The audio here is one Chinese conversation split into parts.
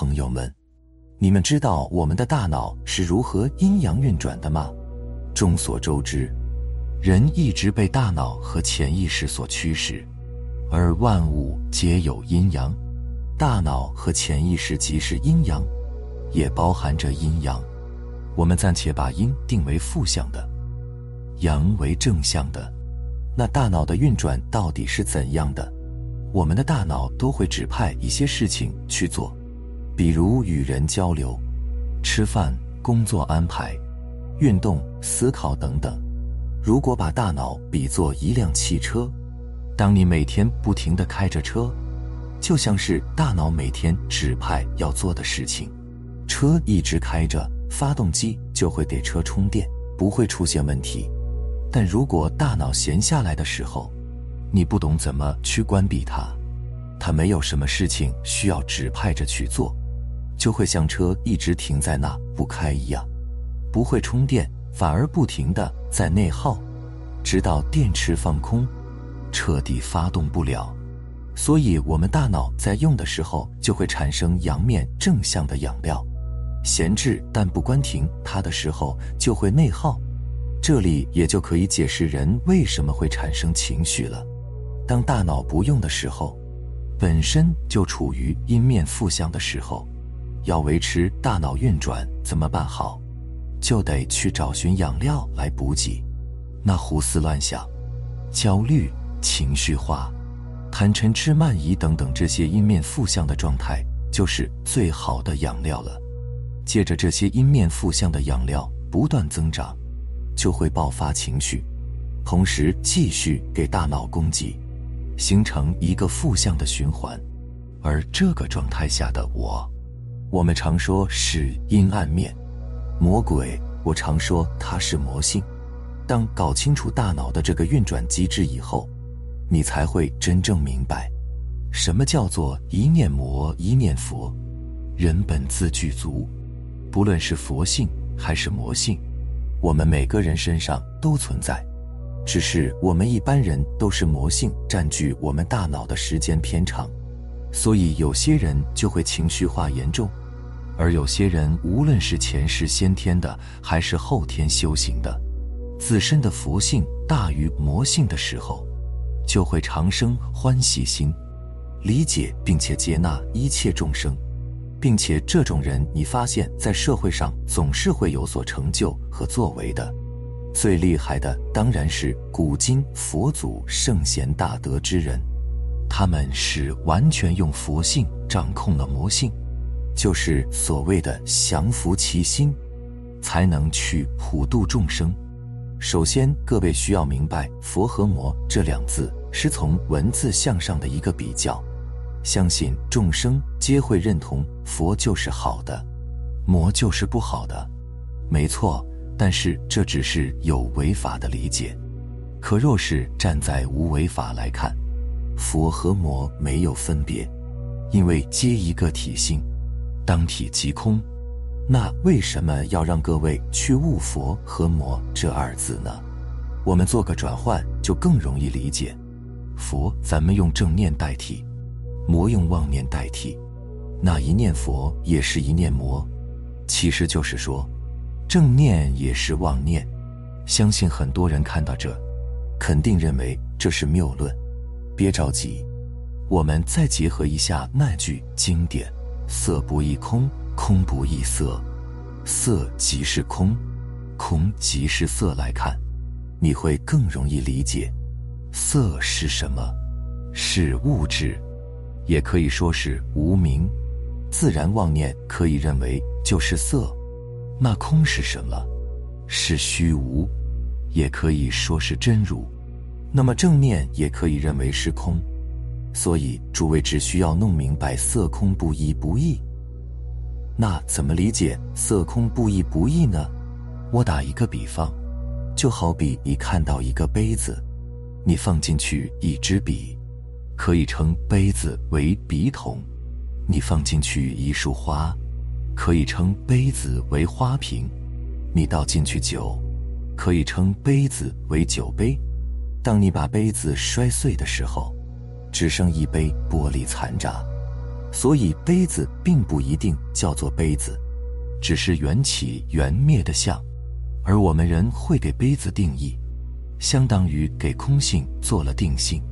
朋友们，你们知道我们的大脑是如何阴阳运转的吗？众所周知，人一直被大脑和潜意识所驱使，而万物皆有阴阳，大脑和潜意识即是阴阳，也包含着阴阳。我们暂且把阴定为负向的，阳为正向的。那大脑的运转到底是怎样的？我们的大脑都会指派一些事情去做，比如与人交流、吃饭、工作安排、运动、思考等等。如果把大脑比作一辆汽车，当你每天不停地开着车，就像是大脑每天指派要做的事情。车一直开着，发动机就会给车充电，不会出现问题。但如果大脑闲下来的时候，你不懂怎么去关闭它，它没有什么事情需要指派着去做，就会像车一直停在那不开一样，不会充电，反而不停的在内耗，直到电池放空，彻底发动不了。所以，我们大脑在用的时候就会产生阳面正向的养料，闲置但不关停它的时候就会内耗。这里也就可以解释人为什么会产生情绪了。当大脑不用的时候，本身就处于阴面负向的时候，要维持大脑运转怎么办好？就得去找寻养料来补给。那胡思乱想、焦虑、情绪化、贪嗔痴慢疑等等这些阴面负向的状态，就是最好的养料了。借着这些阴面负向的养料不断增长，就会爆发情绪，同时继续给大脑供给。形成一个负向的循环，而这个状态下的我，我们常说是阴暗面，魔鬼。我常说它是魔性。当搞清楚大脑的这个运转机制以后，你才会真正明白，什么叫做一念魔一念佛。人本自具足，不论是佛性还是魔性，我们每个人身上都存在。只是我们一般人都是魔性占据我们大脑的时间偏长，所以有些人就会情绪化严重，而有些人无论是前世先天的还是后天修行的，自身的佛性大于魔性的时候，就会长生欢喜心，理解并且接纳一切众生，并且这种人你发现在社会上总是会有所成就和作为的。最厉害的当然是古今佛祖圣贤大德之人，他们是完全用佛性掌控了魔性，就是所谓的降服其心，才能去普度众生。首先，各位需要明白“佛”和“魔”这两字是从文字向上的一个比较，相信众生皆会认同佛就是好的，魔就是不好的，没错。但是这只是有违法的理解，可若是站在无为法来看，佛和魔没有分别，因为皆一个体性，当体即空。那为什么要让各位去悟佛和魔这二字呢？我们做个转换就更容易理解。佛咱们用正念代替，魔用妄念代替，那一念佛也是一念魔，其实就是说。正念也是妄念，相信很多人看到这，肯定认为这是谬论。别着急，我们再结合一下那句经典：“色不异空，空不异色，色即是空，空即是色。”来看，你会更容易理解。色是什么？是物质，也可以说是无名。自然妄念可以认为就是色。那空是什么？是虚无，也可以说是真如。那么正念也可以认为是空。所以诸位只需要弄明白色空不一不异。那怎么理解色空不一不异呢？我打一个比方，就好比你看到一个杯子，你放进去一支笔，可以称杯子为笔筒；你放进去一束花。可以称杯子为花瓶，你倒进去酒，可以称杯子为酒杯。当你把杯子摔碎的时候，只剩一杯玻璃残渣。所以杯子并不一定叫做杯子，只是缘起缘灭的相。而我们人会给杯子定义，相当于给空性做了定性。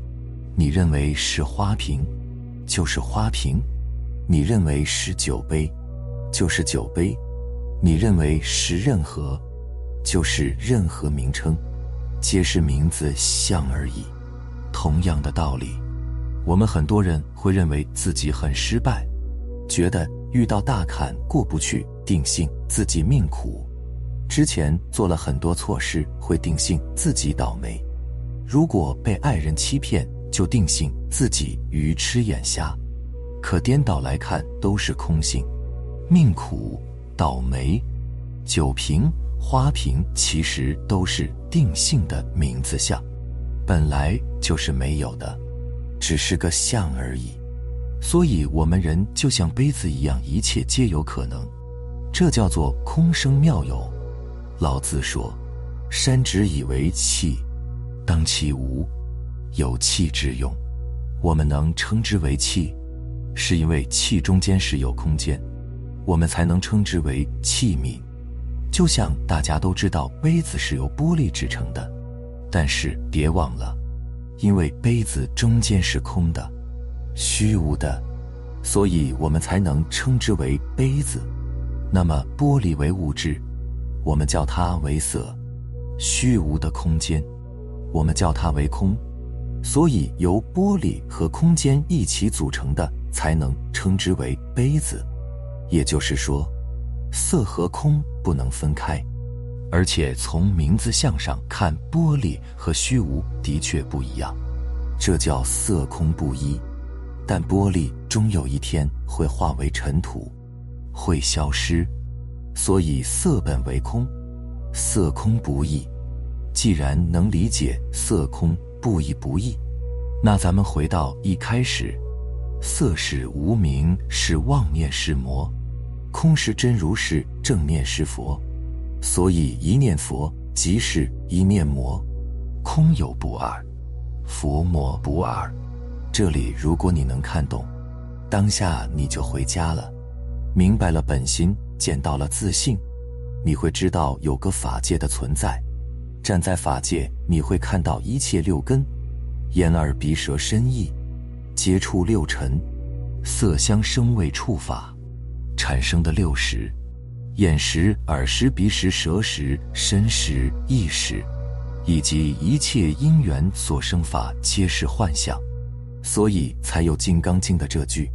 你认为是花瓶，就是花瓶；你认为是酒杯，就是酒杯；你认为是任何，就是任何名称，皆是名字像而已。同样的道理，我们很多人会认为自己很失败，觉得遇到大坎过不去，定性自己命苦。之前做了很多错事，会定性自己倒霉；如果被爱人欺骗，就定性自己愚痴眼瞎。可颠倒来看，都是空性。命苦、倒霉、酒瓶、花瓶，其实都是定性的名字相，本来就是没有的，只是个像而已。所以，我们人就像杯子一样，一切皆有可能。这叫做空生妙有。老子说：“山之以为器，当其无，有气之用。”我们能称之为气，是因为气中间是有空间，我们才能称之为器皿。就像大家都知道杯子是由玻璃制成的，但是别忘了，因为杯子中间是空的、虚无的，所以我们才能称之为杯子。那么玻璃为物质。我们叫它为色，虚无的空间；我们叫它为空，所以由玻璃和空间一起组成的，才能称之为杯子。也就是说，色和空不能分开，而且从名字相上看，玻璃和虚无的确不一样，这叫色空不一。但玻璃终有一天会化为尘土，会消失。所以色本为空，色空不异。既然能理解色空不异不异，那咱们回到一开始，色是无名，是妄念是魔；空是真如是正念是佛。所以一念佛即是一念魔，空有不二，佛魔不二。这里如果你能看懂，当下你就回家了，明白了本心。见到了自信，你会知道有个法界的存在。站在法界，你会看到一切六根：眼、耳、鼻、舌、身、意，接触六尘，色、香、声、味、触、法产生的六识：眼识、耳识、鼻识、舌识、身识、意识，以及一切因缘所生法，皆是幻象。所以才有《金刚经》的这句：“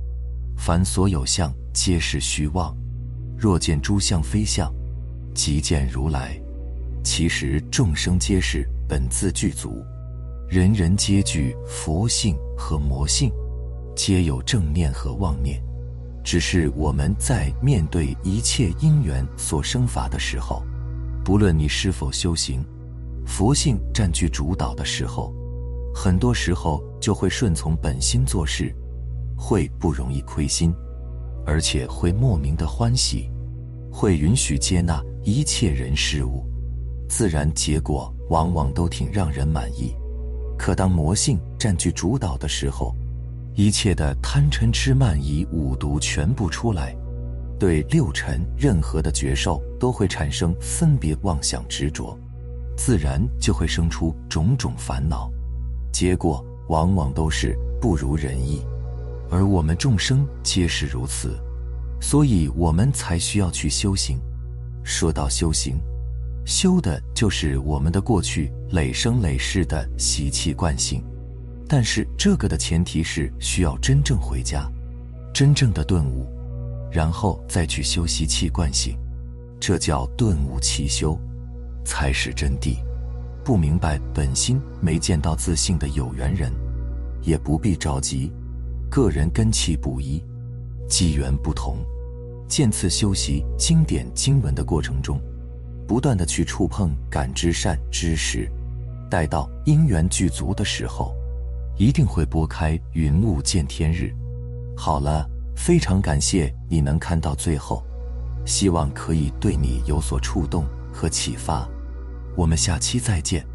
凡所有相，皆是虚妄。”若见诸相非相，即见如来。其实众生皆是本自具足，人人皆具佛性和魔性，皆有正念和妄念。只是我们在面对一切因缘所生法的时候，不论你是否修行，佛性占据主导的时候，很多时候就会顺从本心做事，会不容易亏心，而且会莫名的欢喜。会允许接纳一切人事物，自然结果往往都挺让人满意。可当魔性占据主导的时候，一切的贪嗔痴慢疑五毒全部出来，对六尘任何的觉受都会产生分别妄想执着，自然就会生出种种烦恼，结果往往都是不如人意。而我们众生皆是如此。所以我们才需要去修行。说到修行，修的就是我们的过去累生累世的习气惯性。但是这个的前提是需要真正回家，真正的顿悟，然后再去修习气惯性，这叫顿悟气修，才是真谛。不明白本心，没见到自信的有缘人，也不必着急。个人根气不一，机缘不同。渐次修习经典经文的过程中，不断的去触碰感知善知识，待到因缘具足的时候，一定会拨开云雾见天日。好了，非常感谢你能看到最后，希望可以对你有所触动和启发。我们下期再见。